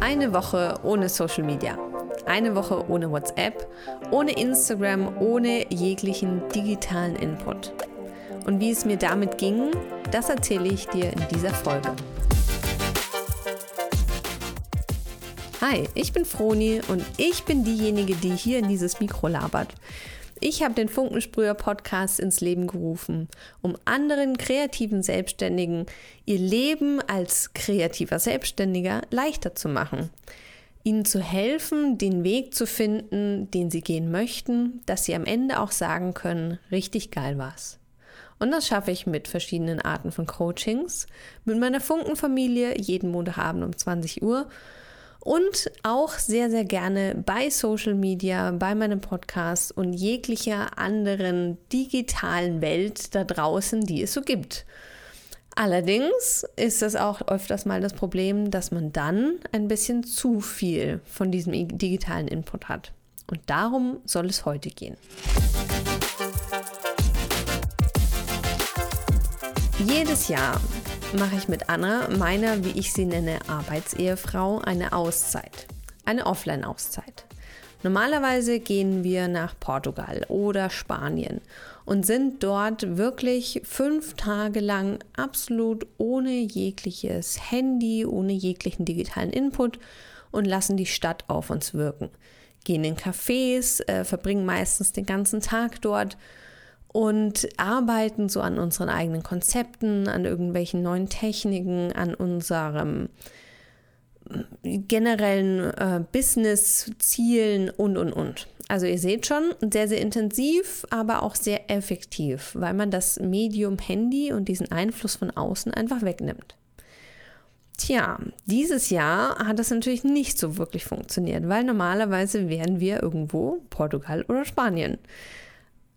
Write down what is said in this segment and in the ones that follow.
Eine Woche ohne Social Media. Eine Woche ohne WhatsApp, ohne Instagram, ohne jeglichen digitalen Input. Und wie es mir damit ging, das erzähle ich dir in dieser Folge. Hi, ich bin Froni und ich bin diejenige, die hier in dieses Mikro labert. Ich habe den Funkensprüher Podcast ins Leben gerufen, um anderen kreativen Selbstständigen ihr Leben als kreativer Selbstständiger leichter zu machen. Ihnen zu helfen, den Weg zu finden, den sie gehen möchten, dass sie am Ende auch sagen können, richtig geil war's. Und das schaffe ich mit verschiedenen Arten von Coachings, mit meiner Funkenfamilie jeden Montagabend um 20 Uhr und auch sehr, sehr gerne bei Social Media, bei meinem Podcast und jeglicher anderen digitalen Welt da draußen, die es so gibt. Allerdings ist das auch öfters mal das Problem, dass man dann ein bisschen zu viel von diesem digitalen Input hat. Und darum soll es heute gehen. Jedes Jahr mache ich mit Anna, meiner, wie ich sie nenne, Arbeitsehefrau, eine Auszeit. Eine Offline-Auszeit. Normalerweise gehen wir nach Portugal oder Spanien und sind dort wirklich fünf Tage lang absolut ohne jegliches Handy, ohne jeglichen digitalen Input und lassen die Stadt auf uns wirken. Gehen in Cafés, äh, verbringen meistens den ganzen Tag dort und arbeiten so an unseren eigenen Konzepten, an irgendwelchen neuen Techniken, an unserem äh, generellen äh, Business-Zielen und, und, und. Also ihr seht schon, sehr, sehr intensiv, aber auch sehr effektiv, weil man das Medium Handy und diesen Einfluss von außen einfach wegnimmt. Tja, dieses Jahr hat das natürlich nicht so wirklich funktioniert, weil normalerweise wären wir irgendwo Portugal oder Spanien.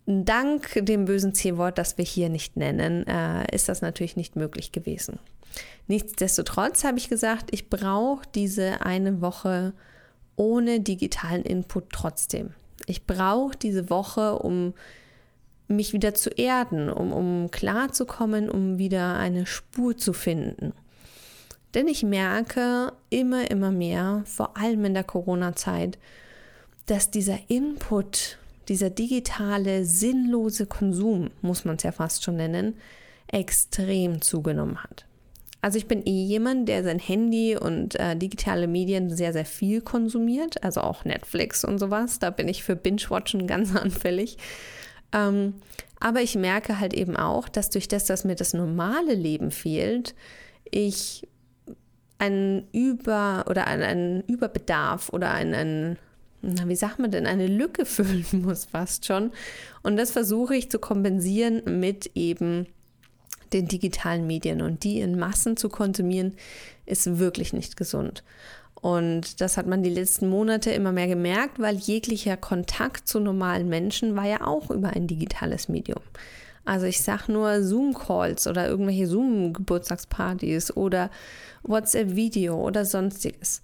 Dank dem bösen C-Wort, das wir hier nicht nennen, äh, ist das natürlich nicht möglich gewesen. Nichtsdestotrotz habe ich gesagt, ich brauche diese eine Woche ohne digitalen Input trotzdem. Ich brauche diese Woche, um mich wieder zu erden, um, um klarzukommen, um wieder eine Spur zu finden. Denn ich merke immer, immer mehr, vor allem in der Corona-Zeit, dass dieser Input dieser digitale, sinnlose Konsum, muss man es ja fast schon nennen, extrem zugenommen hat. Also ich bin eh jemand, der sein Handy und äh, digitale Medien sehr, sehr viel konsumiert, also auch Netflix und sowas. Da bin ich für Binge-Watchen ganz anfällig. Ähm, aber ich merke halt eben auch, dass durch das, dass mir das normale Leben fehlt, ich einen Über- oder einen, einen Überbedarf oder einen, einen na, wie sagt man denn, eine Lücke füllen muss fast schon. Und das versuche ich zu kompensieren mit eben den digitalen Medien. Und die in Massen zu konsumieren, ist wirklich nicht gesund. Und das hat man die letzten Monate immer mehr gemerkt, weil jeglicher Kontakt zu normalen Menschen war ja auch über ein digitales Medium. Also ich sage nur Zoom-Calls oder irgendwelche Zoom-Geburtstagspartys oder WhatsApp-Video oder sonstiges.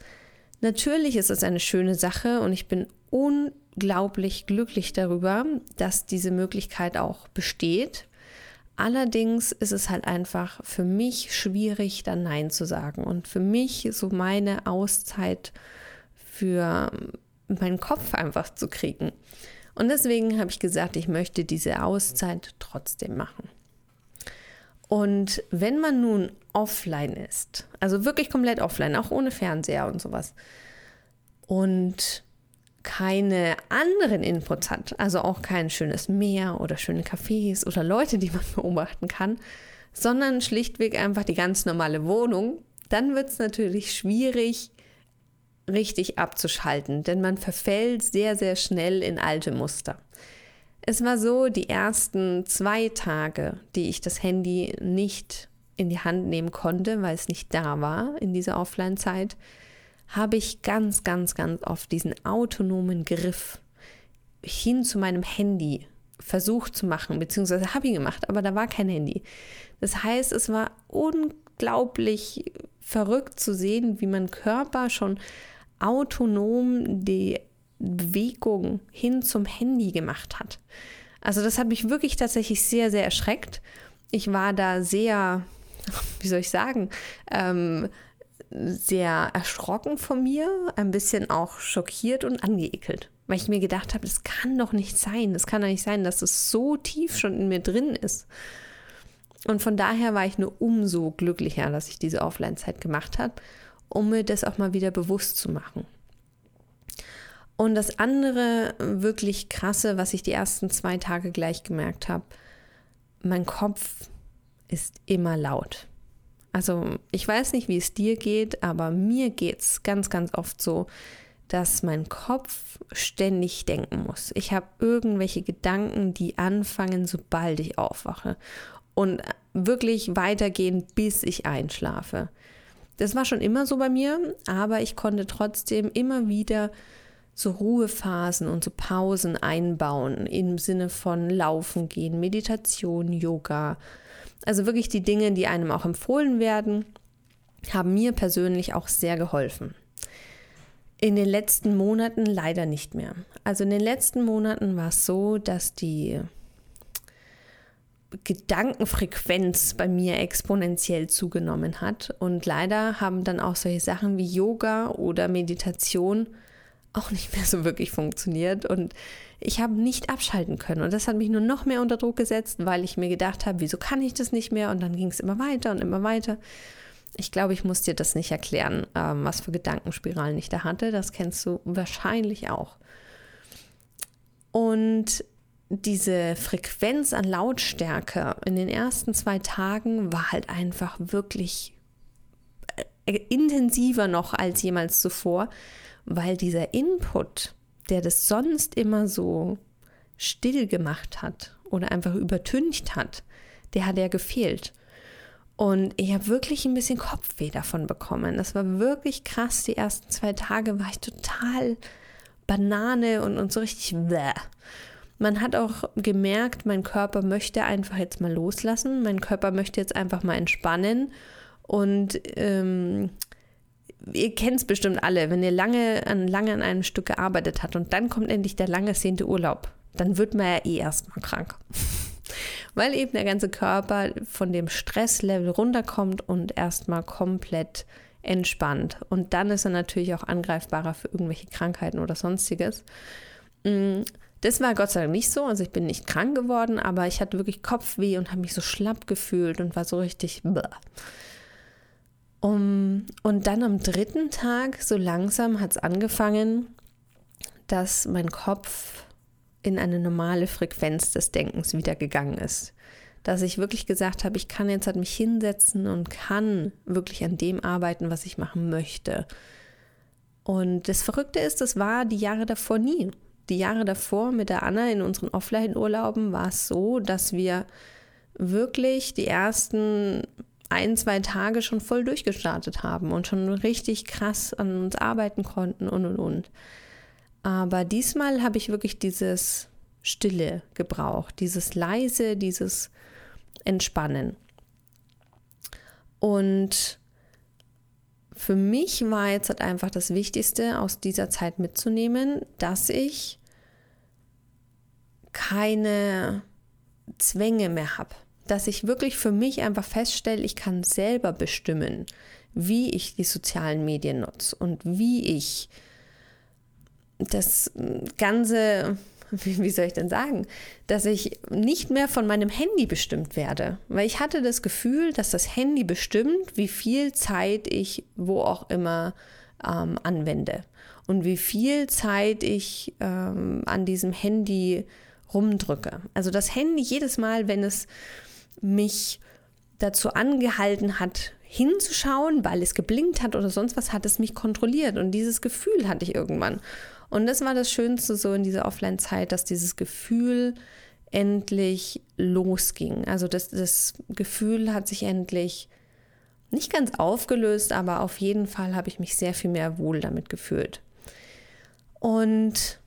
Natürlich ist es eine schöne Sache und ich bin unglaublich glücklich darüber, dass diese Möglichkeit auch besteht. Allerdings ist es halt einfach für mich schwierig, dann Nein zu sagen. Und für mich so meine Auszeit für meinen Kopf einfach zu kriegen. Und deswegen habe ich gesagt, ich möchte diese Auszeit trotzdem machen. Und wenn man nun offline ist, also wirklich komplett offline, auch ohne Fernseher und sowas, und keine anderen Inputs hat, also auch kein schönes Meer oder schöne Cafés oder Leute, die man beobachten kann, sondern schlichtweg einfach die ganz normale Wohnung, dann wird es natürlich schwierig, richtig abzuschalten, denn man verfällt sehr, sehr schnell in alte Muster. Es war so, die ersten zwei Tage, die ich das Handy nicht in die Hand nehmen konnte, weil es nicht da war in dieser Offline-Zeit, habe ich ganz, ganz, ganz oft diesen autonomen Griff hin zu meinem Handy versucht zu machen, beziehungsweise habe ich gemacht, aber da war kein Handy. Das heißt, es war unglaublich verrückt zu sehen, wie mein Körper schon autonom die Bewegung hin zum Handy gemacht hat. Also das hat mich wirklich tatsächlich sehr, sehr erschreckt. Ich war da sehr, wie soll ich sagen, ähm, sehr erschrocken von mir, ein bisschen auch schockiert und angeekelt, weil ich mir gedacht habe, das kann doch nicht sein, das kann doch nicht sein, dass es so tief schon in mir drin ist. Und von daher war ich nur umso glücklicher, dass ich diese Offline-Zeit gemacht habe, um mir das auch mal wieder bewusst zu machen. Und das andere wirklich krasse, was ich die ersten zwei Tage gleich gemerkt habe, mein Kopf ist immer laut. Also ich weiß nicht, wie es dir geht, aber mir geht es ganz, ganz oft so, dass mein Kopf ständig denken muss. Ich habe irgendwelche Gedanken, die anfangen, sobald ich aufwache und wirklich weitergehen, bis ich einschlafe. Das war schon immer so bei mir, aber ich konnte trotzdem immer wieder so Ruhephasen und so Pausen einbauen im Sinne von Laufen gehen, Meditation, Yoga, also wirklich die Dinge, die einem auch empfohlen werden, haben mir persönlich auch sehr geholfen. In den letzten Monaten leider nicht mehr. Also in den letzten Monaten war es so, dass die Gedankenfrequenz bei mir exponentiell zugenommen hat. Und leider haben dann auch solche Sachen wie Yoga oder Meditation auch nicht mehr so wirklich funktioniert. Und ich habe nicht abschalten können. Und das hat mich nur noch mehr unter Druck gesetzt, weil ich mir gedacht habe, wieso kann ich das nicht mehr? Und dann ging es immer weiter und immer weiter. Ich glaube, ich muss dir das nicht erklären, ähm, was für Gedankenspiralen ich da hatte. Das kennst du wahrscheinlich auch. Und diese Frequenz an Lautstärke in den ersten zwei Tagen war halt einfach wirklich äh, intensiver noch als jemals zuvor, weil dieser Input der das sonst immer so still gemacht hat oder einfach übertüncht hat, der hat ja gefehlt. Und ich habe wirklich ein bisschen Kopfweh davon bekommen. Das war wirklich krass. Die ersten zwei Tage war ich total Banane und, und so richtig bläh. Man hat auch gemerkt, mein Körper möchte einfach jetzt mal loslassen. Mein Körper möchte jetzt einfach mal entspannen. Und ähm, ihr kennt es bestimmt alle, wenn ihr lange an, lange an einem Stück gearbeitet habt und dann kommt endlich der lange ersehnte Urlaub, dann wird man ja eh erstmal krank. Weil eben der ganze Körper von dem Stresslevel runterkommt und erstmal komplett entspannt. Und dann ist er natürlich auch angreifbarer für irgendwelche Krankheiten oder sonstiges. Mm, das war Gott sei Dank nicht so. Also ich bin nicht krank geworden, aber ich hatte wirklich Kopfweh und habe mich so schlapp gefühlt und war so richtig. Bläh. Um, und dann am dritten Tag, so langsam hat es angefangen, dass mein Kopf in eine normale Frequenz des Denkens wieder gegangen ist. Dass ich wirklich gesagt habe, ich kann jetzt halt mich hinsetzen und kann wirklich an dem arbeiten, was ich machen möchte. Und das Verrückte ist, das war die Jahre davor nie. Die Jahre davor mit der Anna in unseren Offline-Urlauben war es so, dass wir wirklich die ersten ein, zwei Tage schon voll durchgestartet haben und schon richtig krass an uns arbeiten konnten und und und. Aber diesmal habe ich wirklich dieses Stille gebraucht, dieses leise, dieses Entspannen. Und für mich war jetzt halt einfach das Wichtigste aus dieser Zeit mitzunehmen, dass ich keine Zwänge mehr habe dass ich wirklich für mich einfach feststelle, ich kann selber bestimmen, wie ich die sozialen Medien nutze und wie ich das Ganze, wie soll ich denn sagen, dass ich nicht mehr von meinem Handy bestimmt werde. Weil ich hatte das Gefühl, dass das Handy bestimmt, wie viel Zeit ich wo auch immer ähm, anwende und wie viel Zeit ich ähm, an diesem Handy rumdrücke. Also das Handy jedes Mal, wenn es mich dazu angehalten hat, hinzuschauen, weil es geblinkt hat oder sonst was, hat es mich kontrolliert. Und dieses Gefühl hatte ich irgendwann. Und das war das Schönste so in dieser Offline-Zeit, dass dieses Gefühl endlich losging. Also das, das Gefühl hat sich endlich nicht ganz aufgelöst, aber auf jeden Fall habe ich mich sehr viel mehr wohl damit gefühlt. Und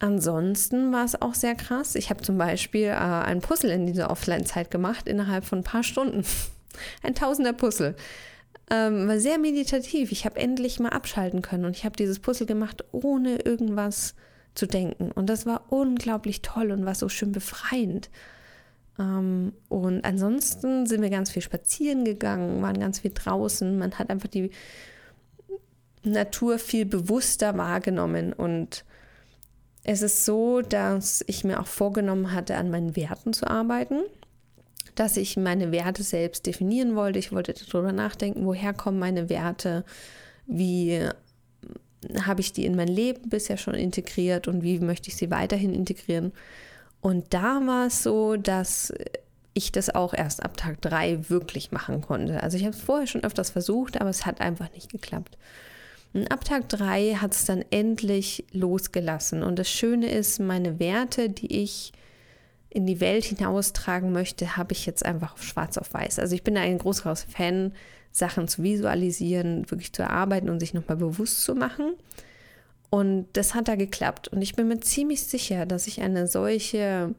Ansonsten war es auch sehr krass. Ich habe zum Beispiel äh, ein Puzzle in dieser Offline-Zeit gemacht, innerhalb von ein paar Stunden. ein tausender Puzzle. Ähm, war sehr meditativ. Ich habe endlich mal abschalten können und ich habe dieses Puzzle gemacht, ohne irgendwas zu denken. Und das war unglaublich toll und war so schön befreiend. Ähm, und ansonsten sind wir ganz viel spazieren gegangen, waren ganz viel draußen. Man hat einfach die Natur viel bewusster wahrgenommen. Und es ist so, dass ich mir auch vorgenommen hatte, an meinen Werten zu arbeiten. Dass ich meine Werte selbst definieren wollte. Ich wollte darüber nachdenken, woher kommen meine Werte, wie habe ich die in mein Leben bisher schon integriert und wie möchte ich sie weiterhin integrieren. Und da war es so, dass ich das auch erst ab Tag drei wirklich machen konnte. Also ich habe es vorher schon öfters versucht, aber es hat einfach nicht geklappt. Und ab Tag drei hat es dann endlich losgelassen. Und das Schöne ist, meine Werte, die ich in die Welt hinaustragen möchte, habe ich jetzt einfach auf schwarz auf weiß. Also ich bin ein großer Fan, Sachen zu visualisieren, wirklich zu erarbeiten und sich nochmal bewusst zu machen. Und das hat da geklappt. Und ich bin mir ziemlich sicher, dass ich eine solche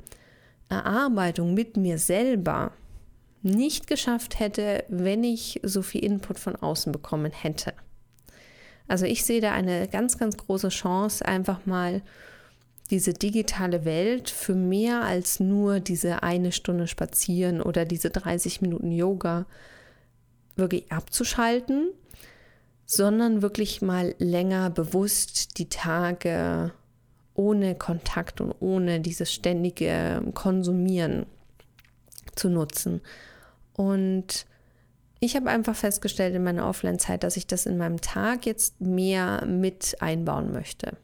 Erarbeitung mit mir selber nicht geschafft hätte, wenn ich so viel Input von außen bekommen hätte. Also ich sehe da eine ganz, ganz große Chance, einfach mal diese digitale Welt für mehr als nur diese eine Stunde spazieren oder diese 30 Minuten Yoga wirklich abzuschalten sondern wirklich mal länger bewusst die Tage ohne Kontakt und ohne dieses ständige Konsumieren zu nutzen. Und ich habe einfach festgestellt in meiner Offline-Zeit, dass ich das in meinem Tag jetzt mehr mit einbauen möchte.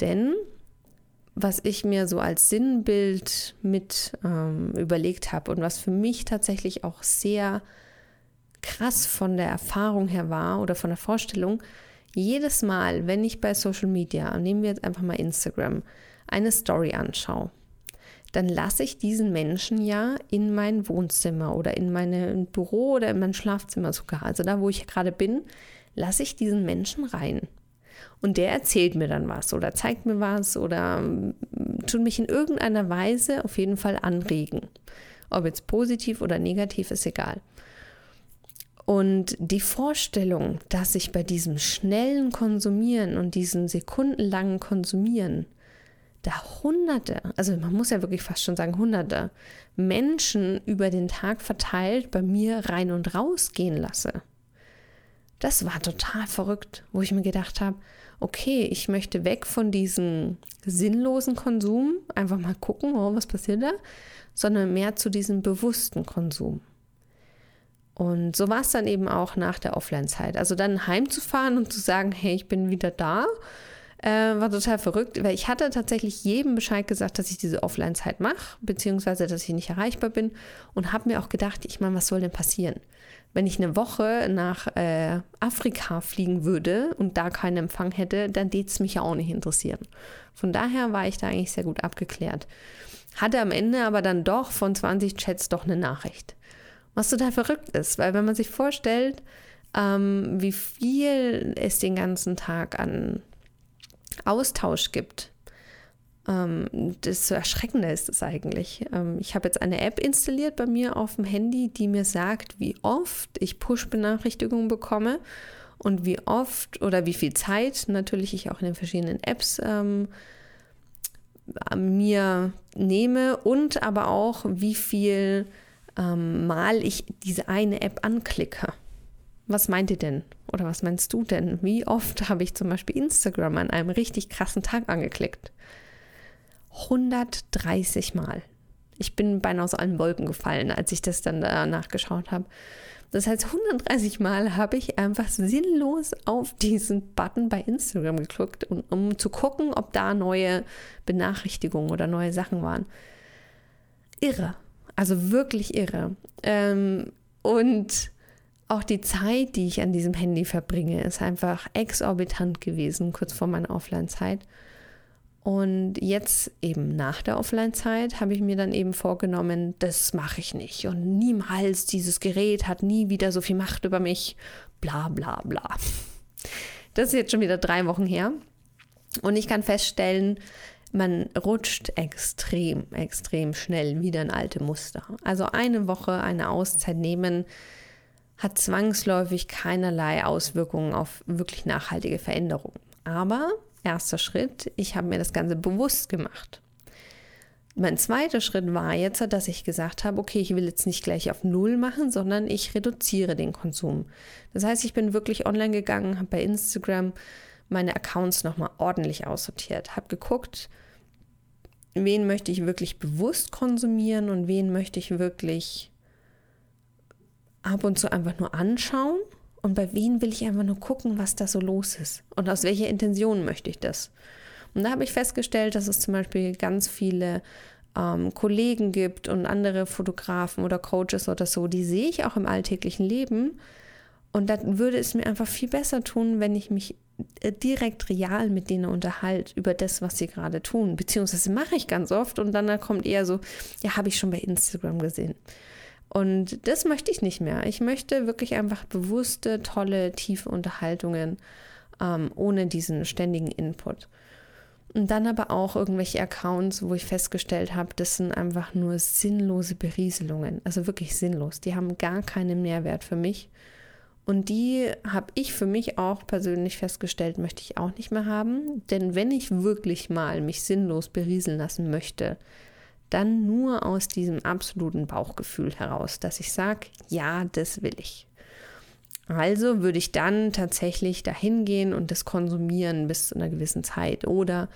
Denn was ich mir so als Sinnbild mit ähm, überlegt habe und was für mich tatsächlich auch sehr krass von der Erfahrung her war oder von der Vorstellung, jedes Mal, wenn ich bei Social Media, nehmen wir jetzt einfach mal Instagram, eine Story anschaue, dann lasse ich diesen Menschen ja in mein Wohnzimmer oder in mein Büro oder in mein Schlafzimmer sogar, also da, wo ich gerade bin, lasse ich diesen Menschen rein. Und der erzählt mir dann was oder zeigt mir was oder mm, tut mich in irgendeiner Weise auf jeden Fall anregen. Ob jetzt positiv oder negativ, ist egal. Und die Vorstellung, dass ich bei diesem schnellen Konsumieren und diesem sekundenlangen Konsumieren da Hunderte, also man muss ja wirklich fast schon sagen Hunderte Menschen über den Tag verteilt bei mir rein und raus gehen lasse. Das war total verrückt, wo ich mir gedacht habe, okay, ich möchte weg von diesem sinnlosen Konsum, einfach mal gucken, oh, was passiert da, sondern mehr zu diesem bewussten Konsum. Und so war es dann eben auch nach der Offline-Zeit. Also dann heimzufahren und zu sagen, hey, ich bin wieder da, äh, war total verrückt, weil ich hatte tatsächlich jedem Bescheid gesagt, dass ich diese Offline-Zeit mache, beziehungsweise dass ich nicht erreichbar bin und habe mir auch gedacht, ich meine, was soll denn passieren? Wenn ich eine Woche nach äh, Afrika fliegen würde und da keinen Empfang hätte, dann würde es mich ja auch nicht interessieren. Von daher war ich da eigentlich sehr gut abgeklärt. Hatte am Ende aber dann doch von 20 Chats doch eine Nachricht was total verrückt ist, weil wenn man sich vorstellt, ähm, wie viel es den ganzen Tag an Austausch gibt, ähm, desto erschreckender ist es eigentlich. Ähm, ich habe jetzt eine App installiert bei mir auf dem Handy, die mir sagt, wie oft ich Push-Benachrichtigungen bekomme und wie oft oder wie viel Zeit natürlich ich auch in den verschiedenen Apps ähm, mir nehme und aber auch wie viel ähm, mal ich diese eine App anklicke. Was meint ihr denn? Oder was meinst du denn? Wie oft habe ich zum Beispiel Instagram an einem richtig krassen Tag angeklickt? 130 Mal. Ich bin beinahe aus allen Wolken gefallen, als ich das dann danach geschaut habe. Das heißt, 130 Mal habe ich einfach sinnlos auf diesen Button bei Instagram geklickt, um, um zu gucken, ob da neue Benachrichtigungen oder neue Sachen waren. Irre. Also wirklich irre. Ähm, und auch die Zeit, die ich an diesem Handy verbringe, ist einfach exorbitant gewesen, kurz vor meiner Offline-Zeit. Und jetzt eben nach der Offline-Zeit habe ich mir dann eben vorgenommen, das mache ich nicht. Und niemals, dieses Gerät hat nie wieder so viel Macht über mich. Bla bla bla. Das ist jetzt schon wieder drei Wochen her. Und ich kann feststellen, man rutscht extrem, extrem schnell wieder in alte Muster. Also eine Woche eine Auszeit nehmen hat zwangsläufig keinerlei Auswirkungen auf wirklich nachhaltige Veränderungen. Aber erster Schritt, ich habe mir das Ganze bewusst gemacht. Mein zweiter Schritt war jetzt, dass ich gesagt habe, okay, ich will jetzt nicht gleich auf Null machen, sondern ich reduziere den Konsum. Das heißt, ich bin wirklich online gegangen, habe bei Instagram meine Accounts nochmal ordentlich aussortiert, habe geguckt, wen möchte ich wirklich bewusst konsumieren und wen möchte ich wirklich ab und zu einfach nur anschauen und bei wem will ich einfach nur gucken, was da so los ist und aus welcher Intention möchte ich das. Und da habe ich festgestellt, dass es zum Beispiel ganz viele ähm, Kollegen gibt und andere Fotografen oder Coaches oder so, die sehe ich auch im alltäglichen Leben. Und dann würde es mir einfach viel besser tun, wenn ich mich äh, direkt real mit denen unterhalte über das, was sie gerade tun. Beziehungsweise mache ich ganz oft und dann kommt eher so, ja, habe ich schon bei Instagram gesehen. Und das möchte ich nicht mehr. Ich möchte wirklich einfach bewusste, tolle, tiefe Unterhaltungen ähm, ohne diesen ständigen Input. Und dann aber auch irgendwelche Accounts, wo ich festgestellt habe, das sind einfach nur sinnlose Berieselungen. Also wirklich sinnlos. Die haben gar keinen Mehrwert für mich. Und die habe ich für mich auch persönlich festgestellt, möchte ich auch nicht mehr haben. Denn wenn ich wirklich mal mich sinnlos berieseln lassen möchte, dann nur aus diesem absoluten Bauchgefühl heraus, dass ich sage, ja, das will ich. Also würde ich dann tatsächlich dahin gehen und das konsumieren bis zu einer gewissen Zeit oder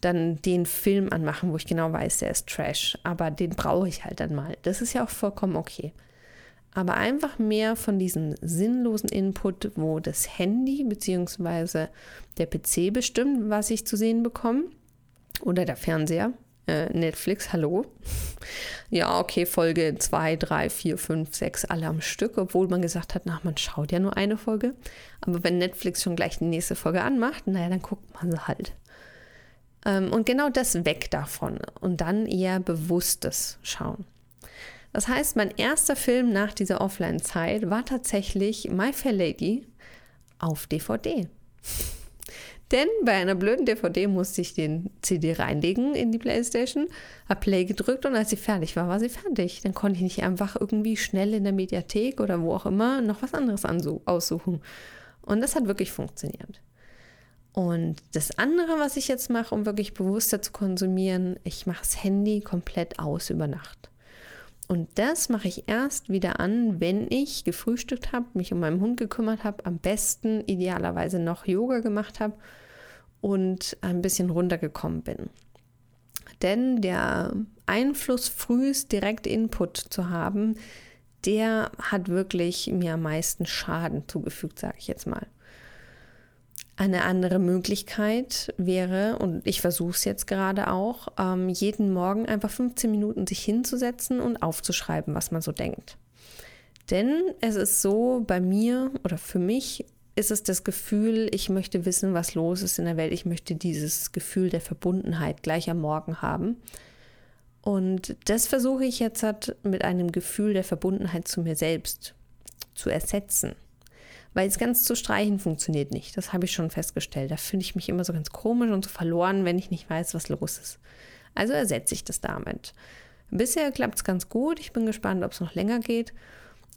dann den Film anmachen, wo ich genau weiß, der ist Trash, aber den brauche ich halt dann mal. Das ist ja auch vollkommen okay. Aber einfach mehr von diesem sinnlosen Input, wo das Handy bzw. der PC bestimmt, was ich zu sehen bekomme oder der Fernseher, äh, Netflix, hallo. Ja, okay, Folge 2, 3, 4, 5, 6, alle am Stück, obwohl man gesagt hat, na, man schaut ja nur eine Folge. Aber wenn Netflix schon gleich die nächste Folge anmacht, naja, dann guckt man sie halt. Ähm, und genau das weg davon und dann eher bewusstes Schauen. Das heißt, mein erster Film nach dieser Offline-Zeit war tatsächlich My Fair Lady auf DVD. Denn bei einer blöden DVD musste ich den CD reinlegen in die Playstation, habe Play gedrückt und als sie fertig war, war sie fertig. Dann konnte ich nicht einfach irgendwie schnell in der Mediathek oder wo auch immer noch was anderes aussuchen. Und das hat wirklich funktioniert. Und das andere, was ich jetzt mache, um wirklich bewusster zu konsumieren, ich mache das Handy komplett aus über Nacht. Und das mache ich erst wieder an, wenn ich gefrühstückt habe, mich um meinen Hund gekümmert habe, am besten idealerweise noch Yoga gemacht habe und ein bisschen runtergekommen bin. Denn der Einfluss frühest direkt Input zu haben, der hat wirklich mir am meisten Schaden zugefügt, sage ich jetzt mal. Eine andere Möglichkeit wäre, und ich versuche es jetzt gerade auch, ähm, jeden Morgen einfach 15 Minuten sich hinzusetzen und aufzuschreiben, was man so denkt. Denn es ist so bei mir oder für mich ist es das Gefühl, ich möchte wissen, was los ist in der Welt. Ich möchte dieses Gefühl der Verbundenheit gleich am Morgen haben. Und das versuche ich jetzt halt mit einem Gefühl der Verbundenheit zu mir selbst zu ersetzen. Weil es ganz zu streichen funktioniert nicht. Das habe ich schon festgestellt. Da finde ich mich immer so ganz komisch und so verloren, wenn ich nicht weiß, was los ist. Also ersetze ich das damit. Bisher klappt es ganz gut. Ich bin gespannt, ob es noch länger geht.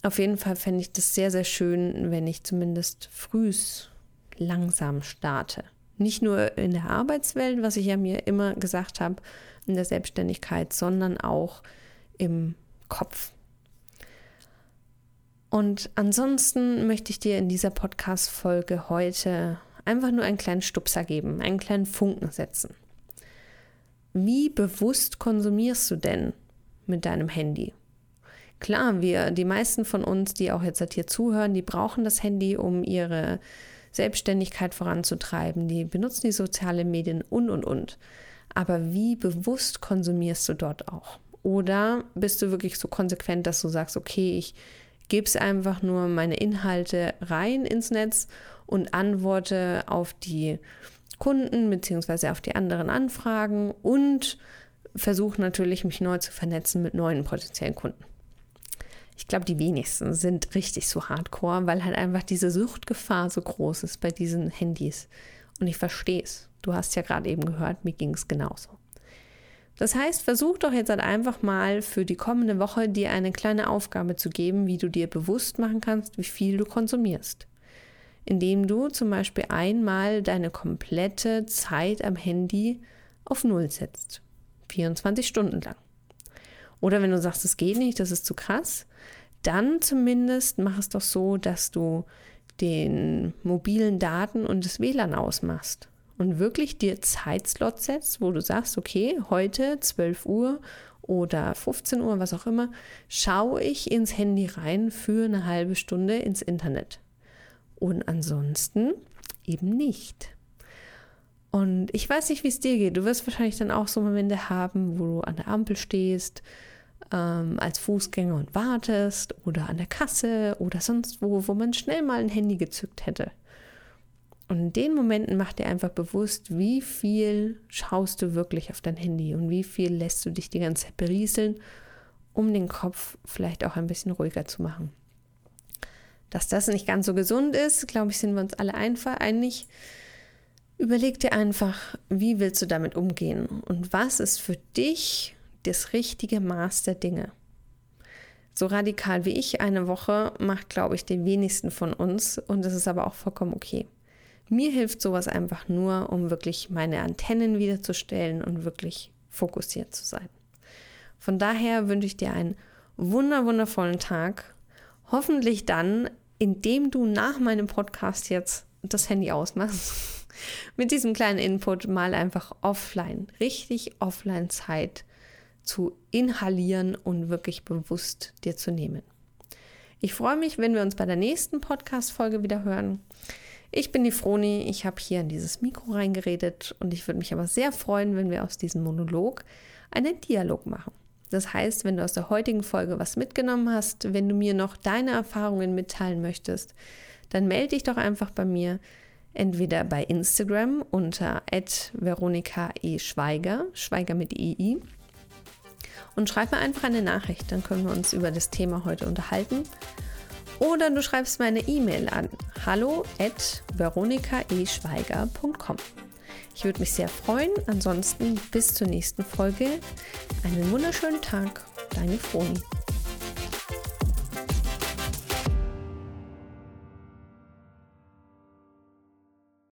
Auf jeden Fall fände ich das sehr, sehr schön, wenn ich zumindest frühs langsam starte. Nicht nur in der Arbeitswelt, was ich ja mir immer gesagt habe, in der Selbstständigkeit, sondern auch im Kopf. Und ansonsten möchte ich dir in dieser Podcast-Folge heute einfach nur einen kleinen Stupser geben, einen kleinen Funken setzen. Wie bewusst konsumierst du denn mit deinem Handy? Klar, wir, die meisten von uns, die auch jetzt hier zuhören, die brauchen das Handy, um ihre Selbstständigkeit voranzutreiben. Die benutzen die sozialen Medien und und und. Aber wie bewusst konsumierst du dort auch? Oder bist du wirklich so konsequent, dass du sagst, okay, ich gebe es einfach nur meine Inhalte rein ins Netz und antworte auf die Kunden bzw. auf die anderen Anfragen und versuche natürlich, mich neu zu vernetzen mit neuen potenziellen Kunden. Ich glaube, die wenigsten sind richtig so hardcore, weil halt einfach diese Suchtgefahr so groß ist bei diesen Handys. Und ich verstehe es. Du hast ja gerade eben gehört, mir ging es genauso. Das heißt, versuch doch jetzt halt einfach mal für die kommende Woche dir eine kleine Aufgabe zu geben, wie du dir bewusst machen kannst, wie viel du konsumierst. Indem du zum Beispiel einmal deine komplette Zeit am Handy auf Null setzt. 24 Stunden lang. Oder wenn du sagst, es geht nicht, das ist zu krass, dann zumindest mach es doch so, dass du den mobilen Daten und das WLAN ausmachst und wirklich dir Zeitslots setzt, wo du sagst, okay, heute 12 Uhr oder 15 Uhr, was auch immer, schaue ich ins Handy rein für eine halbe Stunde ins Internet. Und ansonsten eben nicht. Und ich weiß nicht, wie es dir geht. Du wirst wahrscheinlich dann auch so Momente haben, wo du an der Ampel stehst, ähm, als Fußgänger und wartest oder an der Kasse oder sonst wo, wo man schnell mal ein Handy gezückt hätte. Und in den Momenten mach dir einfach bewusst, wie viel schaust du wirklich auf dein Handy und wie viel lässt du dich die ganze Zeit berieseln, um den Kopf vielleicht auch ein bisschen ruhiger zu machen. Dass das nicht ganz so gesund ist, glaube ich, sind wir uns alle einfach einig. Überleg dir einfach, wie willst du damit umgehen und was ist für dich das richtige Maß der Dinge. So radikal wie ich eine Woche macht, glaube ich, den wenigsten von uns und das ist aber auch vollkommen okay. Mir hilft sowas einfach nur, um wirklich meine Antennen wiederzustellen und wirklich fokussiert zu sein. Von daher wünsche ich dir einen wunder wundervollen Tag. Hoffentlich dann, indem du nach meinem Podcast jetzt das Handy ausmachst. Mit diesem kleinen Input mal einfach offline, richtig offline Zeit zu inhalieren und wirklich bewusst dir zu nehmen. Ich freue mich, wenn wir uns bei der nächsten Podcast-Folge wieder hören. Ich bin die Froni, ich habe hier in dieses Mikro reingeredet und ich würde mich aber sehr freuen, wenn wir aus diesem Monolog einen Dialog machen. Das heißt, wenn du aus der heutigen Folge was mitgenommen hast, wenn du mir noch deine Erfahrungen mitteilen möchtest, dann melde dich doch einfach bei mir, entweder bei Instagram unter Veronika E. Schweiger, Schweiger mit EI, und schreib mir einfach eine Nachricht, dann können wir uns über das Thema heute unterhalten. Oder du schreibst meine E-Mail an hallo veronikaeschweiger.com. Ich würde mich sehr freuen. Ansonsten bis zur nächsten Folge. Einen wunderschönen Tag. Deine Froni.